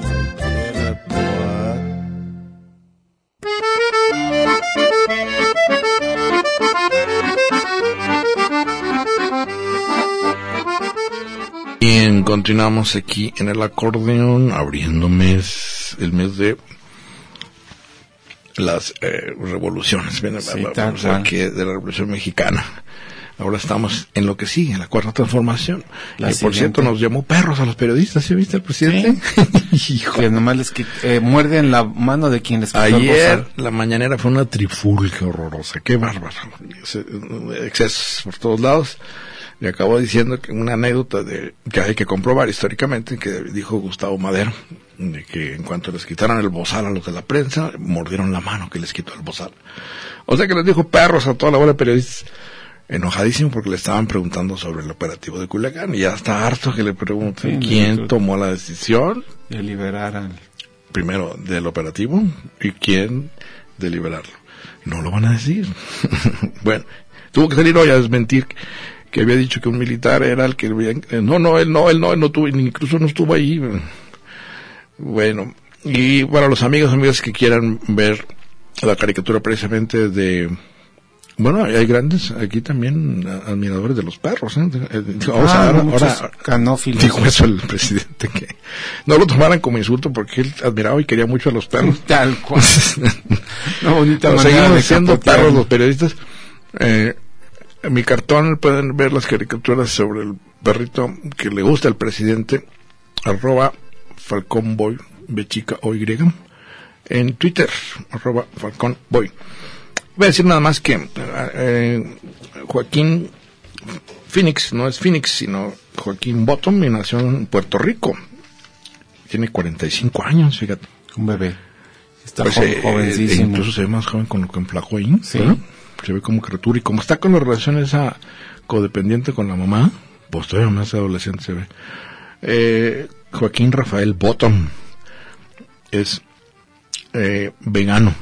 Bien, continuamos aquí en el acordeón, abriendo mes, el mes de las eh, revoluciones, Bien, Sí, vamos tal a aquí de la revolución mexicana. Ahora estamos en lo que sigue, en la cuarta transformación. La y por cierto, nos llamó perros a los periodistas, ¿sí viste el presidente? [laughs] Hijo. Que nomás les eh, muerden la mano de quien les Ayer la mañanera fue una trifulca horrorosa, qué bárbaro. Ese- Excesos por todos lados. Le acabó diciendo que una anécdota de que hay que comprobar históricamente que dijo Gustavo Madero de que en cuanto les quitaron el bozal a los de la prensa, mordieron la mano que les quitó el bozal. O sea que les dijo perros a toda la bola de periodistas enojadísimo porque le estaban preguntando sobre el operativo de Culiacán y ya está harto que le pregunten Sí, quién no, tomó la decisión De liberar al... primero del operativo y quién de liberarlo. No lo van a decir. [laughs] bueno, tuvo que salir hoy a desmentir que había dicho que un militar era el que había- eh, no, no, él no, él no, él no tuvo, incluso no estuvo ahí. Bueno, y para los amigos, amigas que quieran ver la caricatura precisamente de bueno, hay grandes aquí también admiradores de los perros. ¿eh? O sea, Ah, ahora- ahora- canófilos. [laughs] Dijo eso el presidente, que no lo tomaran como insulto porque él admiraba y quería mucho a los perros. [laughs] Tal cual. [laughs] Una bonita Nos manera seguimos de siendo capotear. perros los periodistas. Eh, en mi cartón pueden ver las caricaturas sobre el perrito que le gusta al presidente, arroba falconboy, B chica o Y, en Twitter, arroba falconboy. Voy a decir nada más que eh, Joaquín Phoenix, no es Phoenix, sino Joaquín Bottom, y nació en Puerto Rico. Tiene 45 años, fíjate. Un bebé. Está Pues, eh, jovencísimo. incluso se ve más joven con lo que enflacó ahí. Sí. ¿Verdad? Se ve como criatura. Y como está con la relación esa codependiente con la mamá, pues todavía más adolescente se ve. Eh, Joaquín Rafael Bottom es eh, vegano.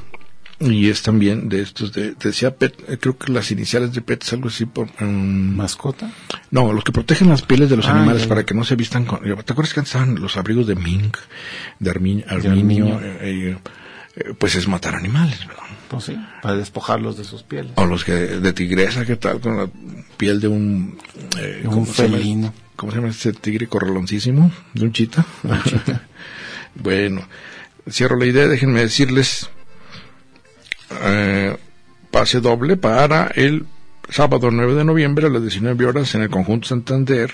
Y es también de estos de, decía Pet, eh, creo que las iniciales de Pet es algo así por, mm, ¿Mascota? no, los que protegen las pieles de los Ah, animales ya, para que no se vistan con... ¿Te acuerdas que antes estaban los abrigos de mink, de armi- arminio? arminio. eh, eh, eh, pues es matar animales, ¿verdad? Pues sí, para despojarlos de sus pieles. O los que de tigresa, ¿qué tal? Con la piel de un... eh, un ¿cómo se felino. ¿Cómo se llama este tigre correloncísimo? De un chita. [laughs] bueno, cierro la idea, déjenme decirles... eh, pase doble para el sábado 9 de noviembre a las 19 horas en el Conjunto Santander,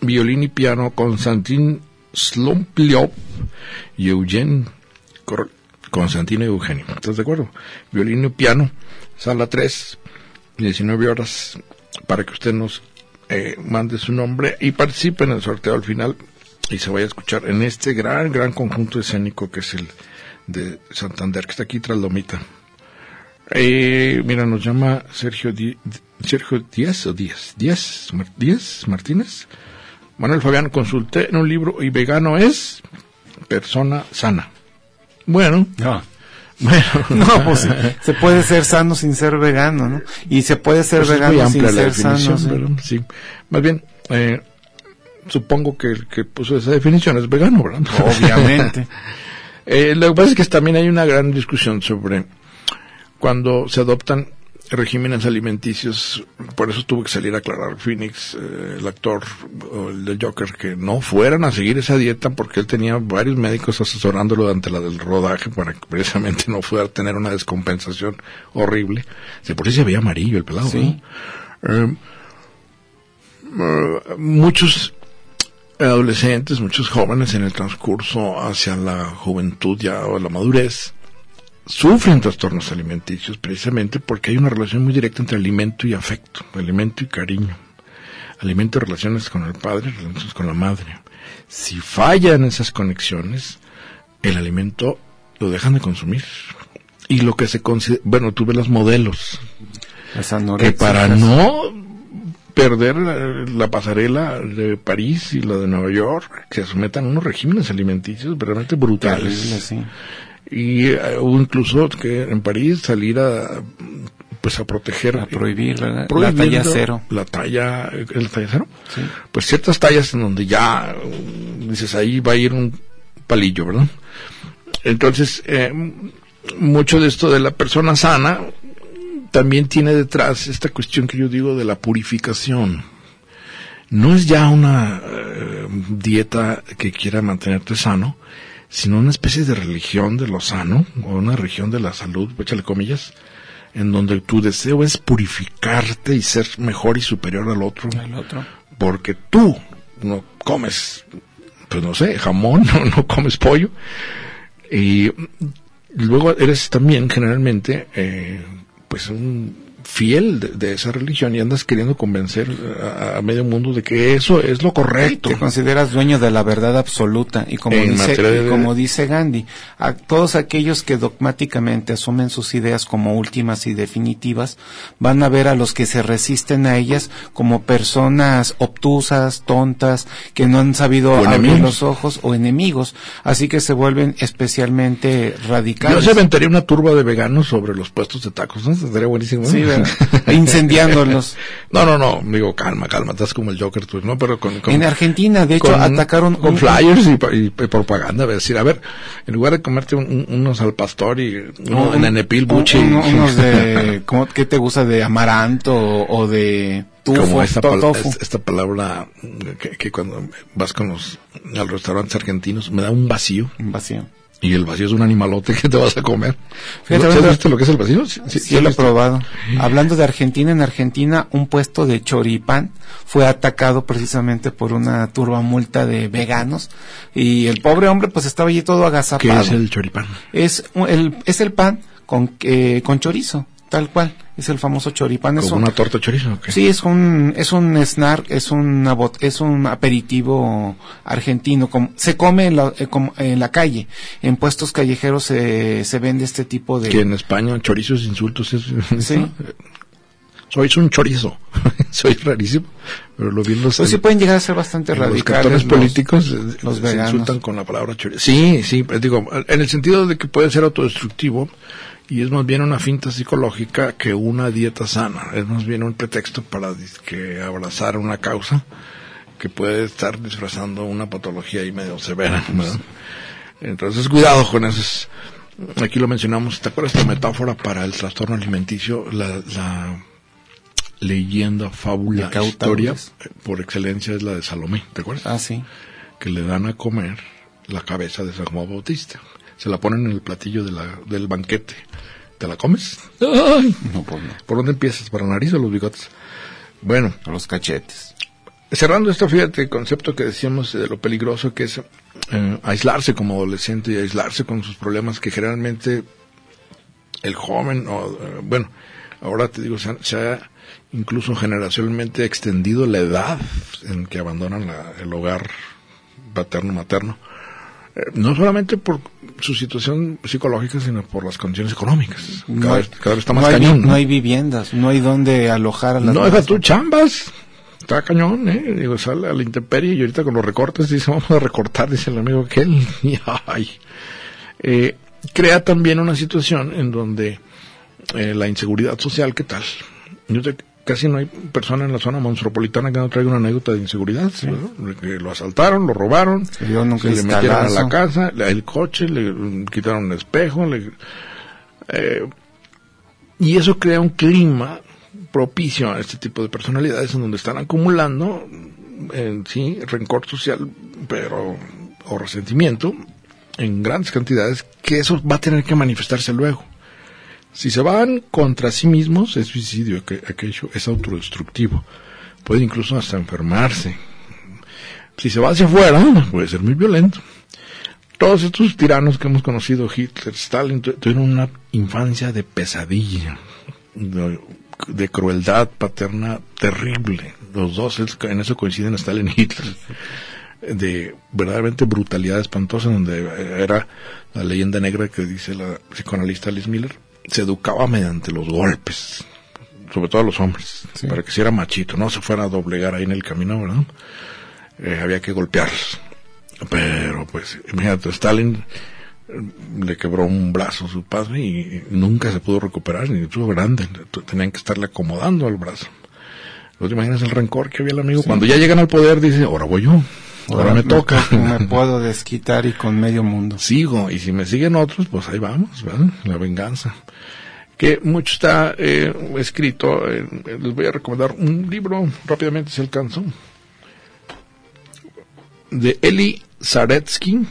violín y piano Konstantin Slumpliov y Eugen Constantino y Eugenio. ¿Estás de acuerdo? Violín y piano, sala 3, 19 horas, para que usted nos eh, mande su nombre y participe en el sorteo al final y se vaya a escuchar en este gran, gran conjunto escénico que es el de Santander, que está aquí tras Lomita. Eh, mira, nos llama Sergio, Di- Sergio Díaz o Díaz, Díaz, Díaz Martínez. Manuel Fabián, consulté en un libro y vegano es persona sana. Bueno, No. Bueno, No, pues se puede ser sano sin ser vegano, ¿no? Y se puede ser Pues es muy vegano sin amplia la ser sano. definición, sí. pero sí. Más bien, eh, supongo que el que puso esa definición es vegano, ¿verdad? [laughs] Obviamente. [laughs] Eh, lo que pasa es que también hay una gran discusión sobre cuando se adoptan regímenes alimenticios, por eso tuvo que salir a aclarar Phoenix, eh, el actor o el del Joker, que no fueran a seguir esa dieta porque él tenía varios médicos asesorándolo durante la del rodaje para que precisamente no fuera a tener una descompensación horrible. De por sí se veía amarillo el pelado. Sí. ¿no? Eh, eh, muchos adolescentes, muchos jóvenes en el transcurso hacia la juventud ya o la madurez sufren trastornos alimenticios precisamente porque hay una relación muy directa entre alimento y afecto, alimento y cariño, alimento y relaciones con el padre, relaciones con la madre. Si fallan esas conexiones, el alimento lo dejan de consumir. Y lo que se considera, bueno, tú ves los modelos, que para no perder la, la pasarela de París y la de Nueva York, que se sometan a unos regímenes alimenticios realmente brutales. Terrible, sí. Y eh, hubo incluso que en París salir a pues a proteger A prohibir, ¿verdad? La prohibiendo talla cero. la talla el talla cero Sí. pues ciertas tallas en donde ya um, dices ahí va a ir un palillo verdad entonces eh, mucho de esto de la persona sana también tiene detrás esta cuestión que yo digo de la purificación no es ya una eh, dieta que quiera mantenerte sano sino una especie de religión de lo sano o una religión de la salud échale comillas en donde tu deseo es purificarte y ser mejor y superior al otro. Porque tú no comes, pues no sé, jamón, [laughs] no, no comes pollo, y luego eres también generalmente, eh, pues un fiel de, de esa religión y andas queriendo convencer a, a medio mundo de que eso es lo correcto. Te consideras dueño de la verdad absoluta y como En dice de- y como dice Gandhi, a todos aquellos que dogmáticamente asumen sus ideas como últimas y definitivas van a ver a los que se resisten a ellas como personas obtusas, tontas, que no han sabido abrir los ojos o enemigos, así que se vuelven especialmente Yo radicales. se aventaría una turba de veganos sobre los puestos de tacos, ¿no? Sería buenísimo. ¿no? Sí, ¿verdad? [laughs] incendiándolos. No, no, no, digo, calma, calma, estás como el Joker tú, ¿no? Pero con, con- En Argentina, de hecho, con- atacaron con un- flyers y, y- y propaganda, es decir, a ver, en lugar de comerte un- un- unos al pastor y uno un- nenepil, un- [laughs] unos de, ¿cómo, ¿qué te gusta? De amaranto o, o de tufo, como esta, pal- esta palabra que, que cuando vas con los restaurantes argentinos me da un vacío Un vacío. Y el vacío es un animalote que te vas a comer. Fíjate, ¿Sí has visto lo que es el vacío? Sí, Sí, sí, lo he probado. Hablando de Argentina, en Argentina un puesto de choripán fue atacado precisamente por una turba multa de veganos y el pobre hombre pues estaba allí todo ¿Qué agazapado. es el choripán? Es un- el, es el pan con, eh, con chorizo, tal cual. Es el famoso choripán. Es ¿Como un- una torta chorizo? Sí, es un, es un snack, es una bot- es un aperitivo argentino. como- se come en la, eh, en la calle. En puestos callejeros se, se vende este tipo de... Que en España chorizos, insultos es... Sí. [laughs] Sois un chorizo. [laughs] Soy rarísimo. Pero lo vi en los, Pues sí pueden llegar a ser bastante en los radicales. cartones políticos eh, los se insultan con la palabra chorizo. Sí, sí, pues digo, en el sentido de que puede ser autodestructivo y es más bien una finta psicológica que una dieta sana. Es más bien un pretexto para que abrazar una causa que puede estar disfrazando una patología ahí medio severa. ¿verdad? Entonces, cuidado con esos. Aquí lo mencionamos. ¿Te acuerdas de la metáfora para el trastorno alimenticio? La, la leyenda, fábula, historia por excelencia es la de Salomé. ¿Te acuerdas? Ah, sí. que le dan a comer la cabeza de San Juan Bautista. Se la ponen en el platillo de la, del banquete. ¿Te la comes? ¡Ay! No, pues no. ¿Por dónde empiezas? ¿Para la nariz o los bigotes? Bueno, Por los cachetes. cerrando esto, fíjate, el concepto que decíamos de lo peligroso que es eh, aislarse como adolescente y aislarse con sus problemas que generalmente el joven, o, eh, bueno, ahora te digo, se se ha incluso generacionalmente extendido la edad en que abandonan la- el hogar paterno-materno. Eh, no solamente por su situación psicológica, sino por las condiciones económicas. Cada, No hay- vez, cada vez está más no cañón. no hay viviendas, no hay donde alojar a las No, deja tú chambas. Está cañón, ¿eh? Digo, sale a la intemperie y ahorita con los recortes dice, [laughs] vamos a recortar, dice el amigo aquel. [laughs] Y, ay. Eh, crea también una situación en donde eh, la inseguridad social, ¿qué tal? Yo que casi no hay persona en la zona metropolitana que no traiga una anécdota de inseguridad. ¿no? Que lo asaltaron, lo robaron, se le metieron a la casa, el coche, le quitaron el espejo, le- eh, y eso crea un clima propicio a este tipo de personalidades en donde están acumulando en sí rencor social, pero o resentimiento en grandes cantidades que eso va a tener que manifestarse luego. Si se van contra sí mismos es suicidio, aqu- aquello es autodestructivo, puede incluso hasta enfermarse. Si se va hacia afuera puede ser muy violento. Todos estos tiranos que hemos conocido, Hitler, Stalin, tu- tuvieron una infancia de pesadilla, de, de crueldad paterna terrible. Los dos en eso coinciden Stalin y Hitler. De verdaderamente brutalidad espantosa, donde era la leyenda negra que dice la psicoanalista Liz Miller, se educaba mediante los golpes, sobre todo a los hombres, Sí. para que si era machito, no se fuera a doblegar ahí en el camino, ¿verdad? Eh, había que golpearlos. Pero pues, imagínate, Stalin eh, le quebró un brazo a su padre y nunca se pudo recuperar, ni estuvo grande, tenían que estarle acomodando el brazo. ¿No te imaginas el rencor que había el amigo? Cuando ya llegan al poder, dice, ahora voy yo, ahora, me toca. [laughs] Me puedo desquitar y con medio mundo. Sigo, y si me siguen otros, pues ahí vamos, ¿verdad? La venganza. Que mucho está eh, escrito, eh, les voy a recomendar un libro, rápidamente se alcanzó, de Eli Zaretsky,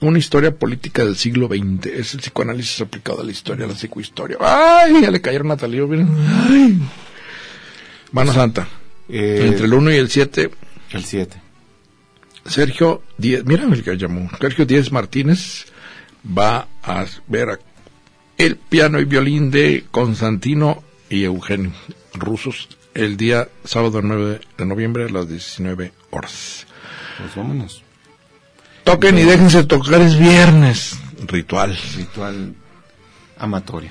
una historia política del siglo XX. Es el psicoanálisis aplicado a la historia, a la psicohistoria. ¡Ay! Ya le cayeron a Talío, miren. ¡Ay! Mano Santa. Eh, Entre el 1 y el 7, el 7. Sergio Díez, mira el que llamó, Sergio Díez Martínez va a ver a- el piano y violín de Constantino y Eugenio, rusos, el día sábado 9 de noviembre a las 19 horas. Pues vámonos. Toquen y déjense tocar, es viernes. Ritual. Ritual amatorio.